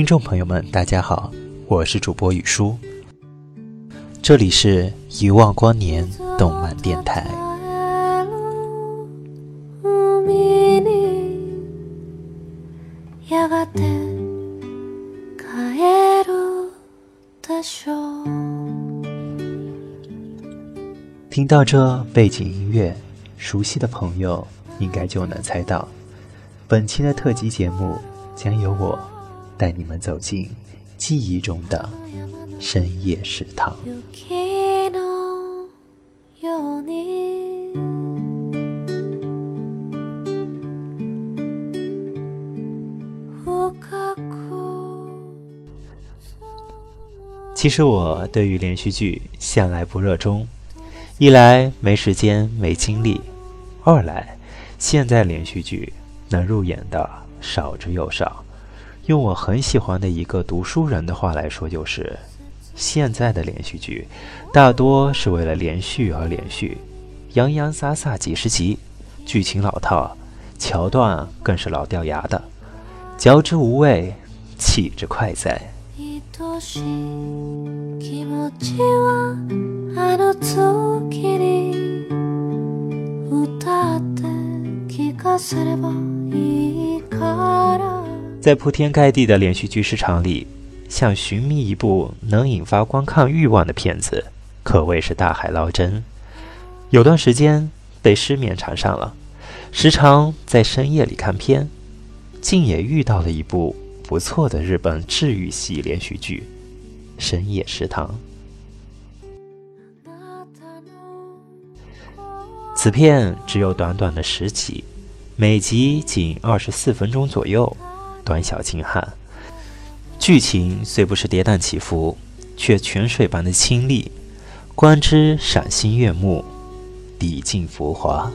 听众朋友们，大家好，我是主播雨舒，这里是遗忘光年动漫电台。听到这背景音乐，熟悉的朋友应该就能猜到，本期的特辑节目将由我带你们走进记忆中的深夜食堂。其实我对于连续剧向来不热衷。一来没时间没精力，二来现在连续剧能入眼的少之又少。用我很喜欢的一个读书人的话来说，就是现在的连续剧大多是为了连续而连续，洋洋洒洒几十集，剧情老套，桥段更是老掉牙的，嚼之无味，弃之快哉。在铺天盖地的连续剧市场里，想寻觅一部能引发观看欲望的片子，可谓是大海捞针。有段时间被失眠缠上了，时常在深夜里看片，竟也遇到了一部不错的日本治愈系连续剧《深夜食堂》。此片只有短短的十集，每集仅二十四分钟左右，短小精悍。剧情虽不是跌宕起伏，却泉水般的清丽，观之赏心悦目，抵尽浮华。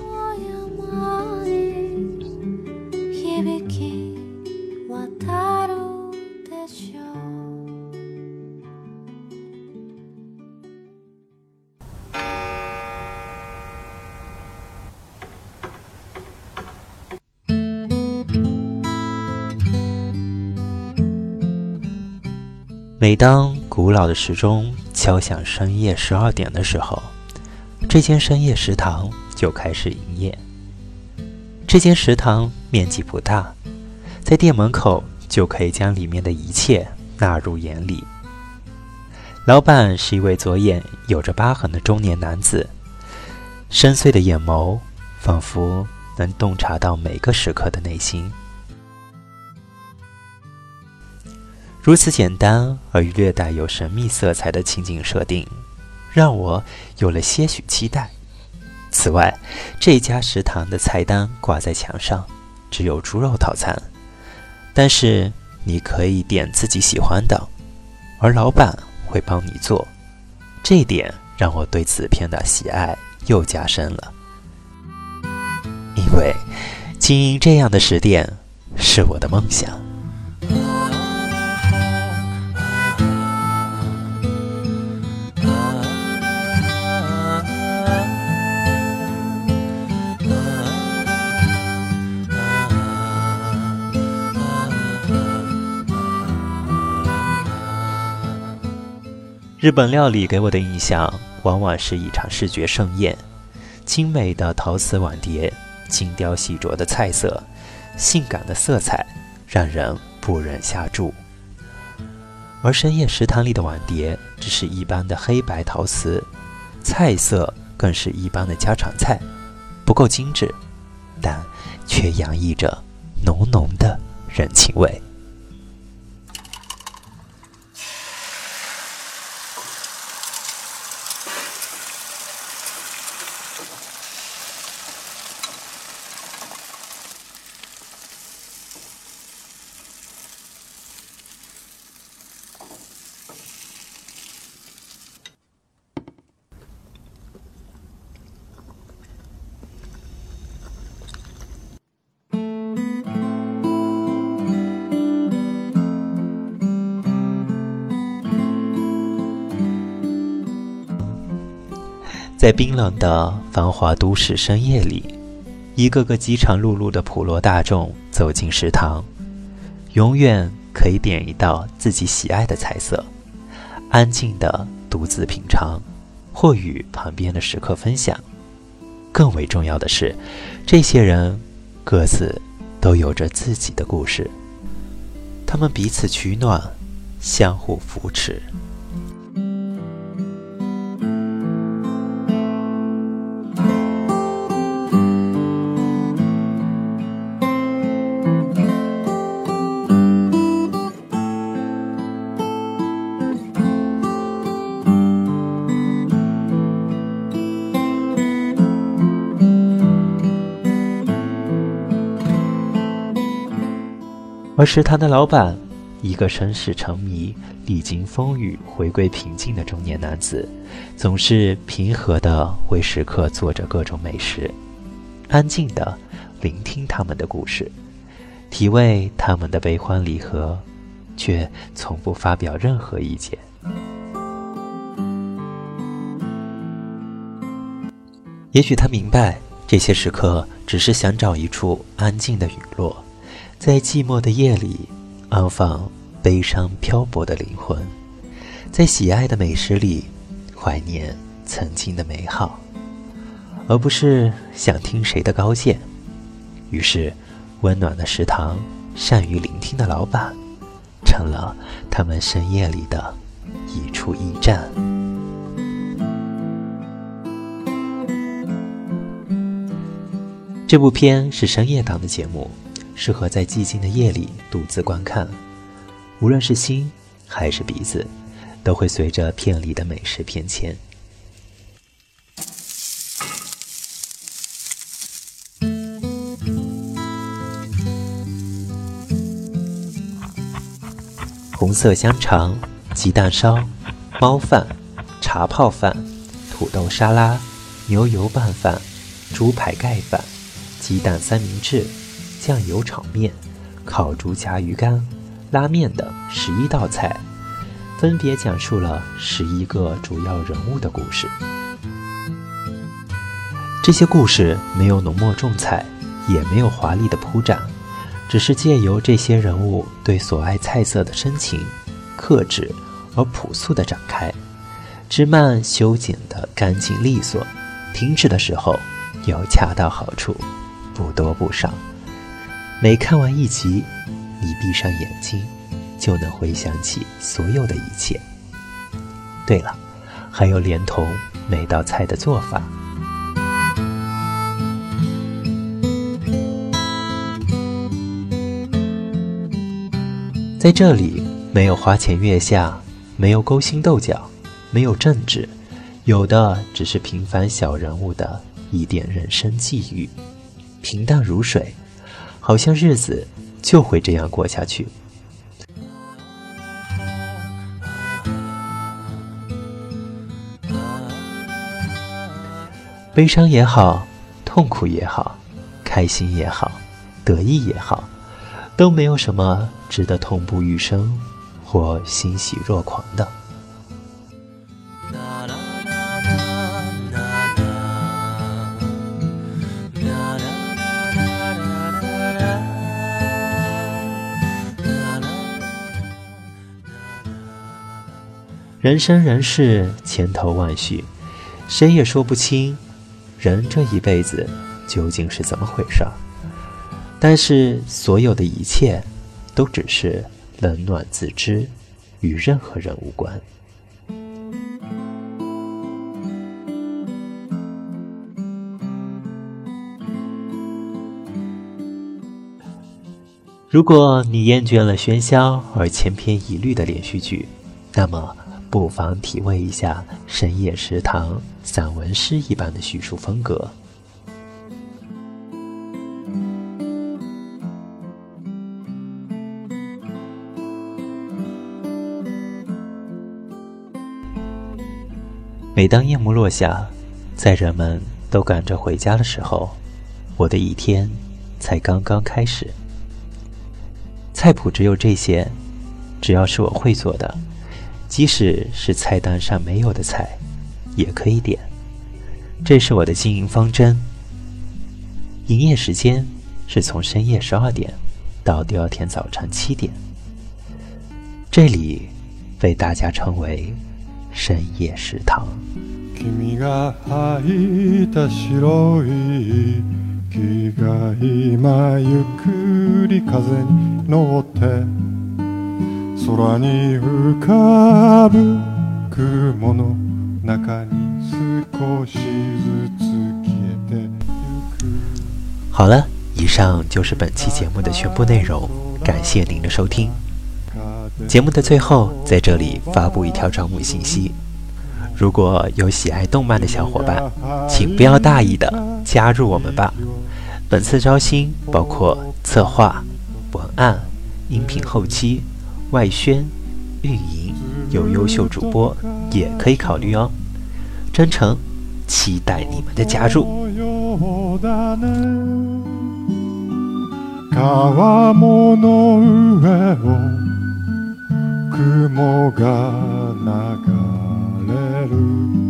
每当古老的时钟敲响深夜十二点的时候，这间深夜食堂就开始营业。这间食堂面积不大，在店门口就可以将里面的一切纳入眼里。老板是一位左眼有着疤痕的中年男子，深邃的眼眸仿佛能洞察到每个食客的内心。如此简单而略带有神秘色彩的情景设定，让我有了些许期待。此外，这家食堂的菜单挂在墙上，只有猪肉套餐，但是你可以点自己喜欢的，而老板会帮你做。这一点让我对此片的喜爱又加深了，因为经营这样的食店是我的梦想。日本料理给我的印象，往往是一场视觉盛宴，精美的陶瓷碗碟，精雕细琢的菜色，性感的色彩，让人不忍下注。而深夜食堂里的碗碟只是一般的黑白陶瓷，菜色更是一般的家常菜，不够精致，但却洋溢着浓浓的人情味。在冰冷的繁华都市深夜里，一个个饥肠辘辘的普罗大众走进食堂，永远可以点一道自己喜爱的菜色，安静的独自品尝，或与旁边的食客分享。更为重要的是，这些人各自都有着自己的故事，他们彼此取暖，相互扶持。而食堂的老板，一个身世成谜、历经风雨回归平静的中年男子，总是平和地为食客做着各种美食，安静地聆听他们的故事，体味他们的悲欢离合，却从不发表任何意见。也许他明白，这些食客只是想找一处安静的陨落。在寂寞的夜里，安放悲伤漂泊的灵魂；在喜爱的美食里，怀念曾经的美好，而不是想听谁的高见。于是，温暖的食堂、善于聆听的老板，成了他们深夜里的一处驿站。这部片是深夜档的节目。适合在寂静的夜里独自观看，无论是心还是鼻子，都会随着片里的美食变迁。红色香肠、鸡蛋烧、猫饭、茶泡饭、土豆沙拉、牛油拌饭、猪排盖饭、鸡蛋三明治。酱油炒面、烤猪夹鱼干、拉面等十一道菜，分别讲述了十一个主要人物的故事。这些故事没有浓墨重彩，也没有华丽的铺展，只是借由这些人物对所爱菜色的深情、克制而朴素的展开，枝蔓修剪的干净利索，停止的时候又恰到好处，不多不少。每看完一集，你闭上眼睛，就能回想起所有的一切。对了，还有连同每道菜的做法。在这里，没有花前月下，没有勾心斗角，没有政治，有的只是平凡小人物的一点人生际遇，平淡如水。好像日子就会这样过下去，悲伤也好，痛苦也好，开心也好，得意也好，都没有什么值得痛不欲生或欣喜若狂的。人生人世，千头万绪，谁也说不清人这一辈子究竟是怎么回事儿。但是，所有的一切都只是冷暖自知，与任何人无关。如果你厌倦了喧嚣而千篇一律的连续剧，那么。不妨体味一下深夜食堂散文诗一般的叙述风格。每当夜幕落下，在人们都赶着回家的时候，我的一天才刚刚开始。菜谱只有这些，只要是我会做的。即使是菜单上没有的菜，也可以点。这是我的经营方针。营业时间是从深夜十二点到第二天早晨七点。这里被大家称为深夜食堂。好了，以上就是本期节目的全部内容，感谢您的收听。节目的最后，在这里发布一条招募信息：如果有喜爱动漫的小伙伴，请不要大意的加入我们吧。本次招新包括策划、文案、音频后期、外宣、运营，有优秀主播也可以考虑哦。真诚期待你们的加入。雲が流れる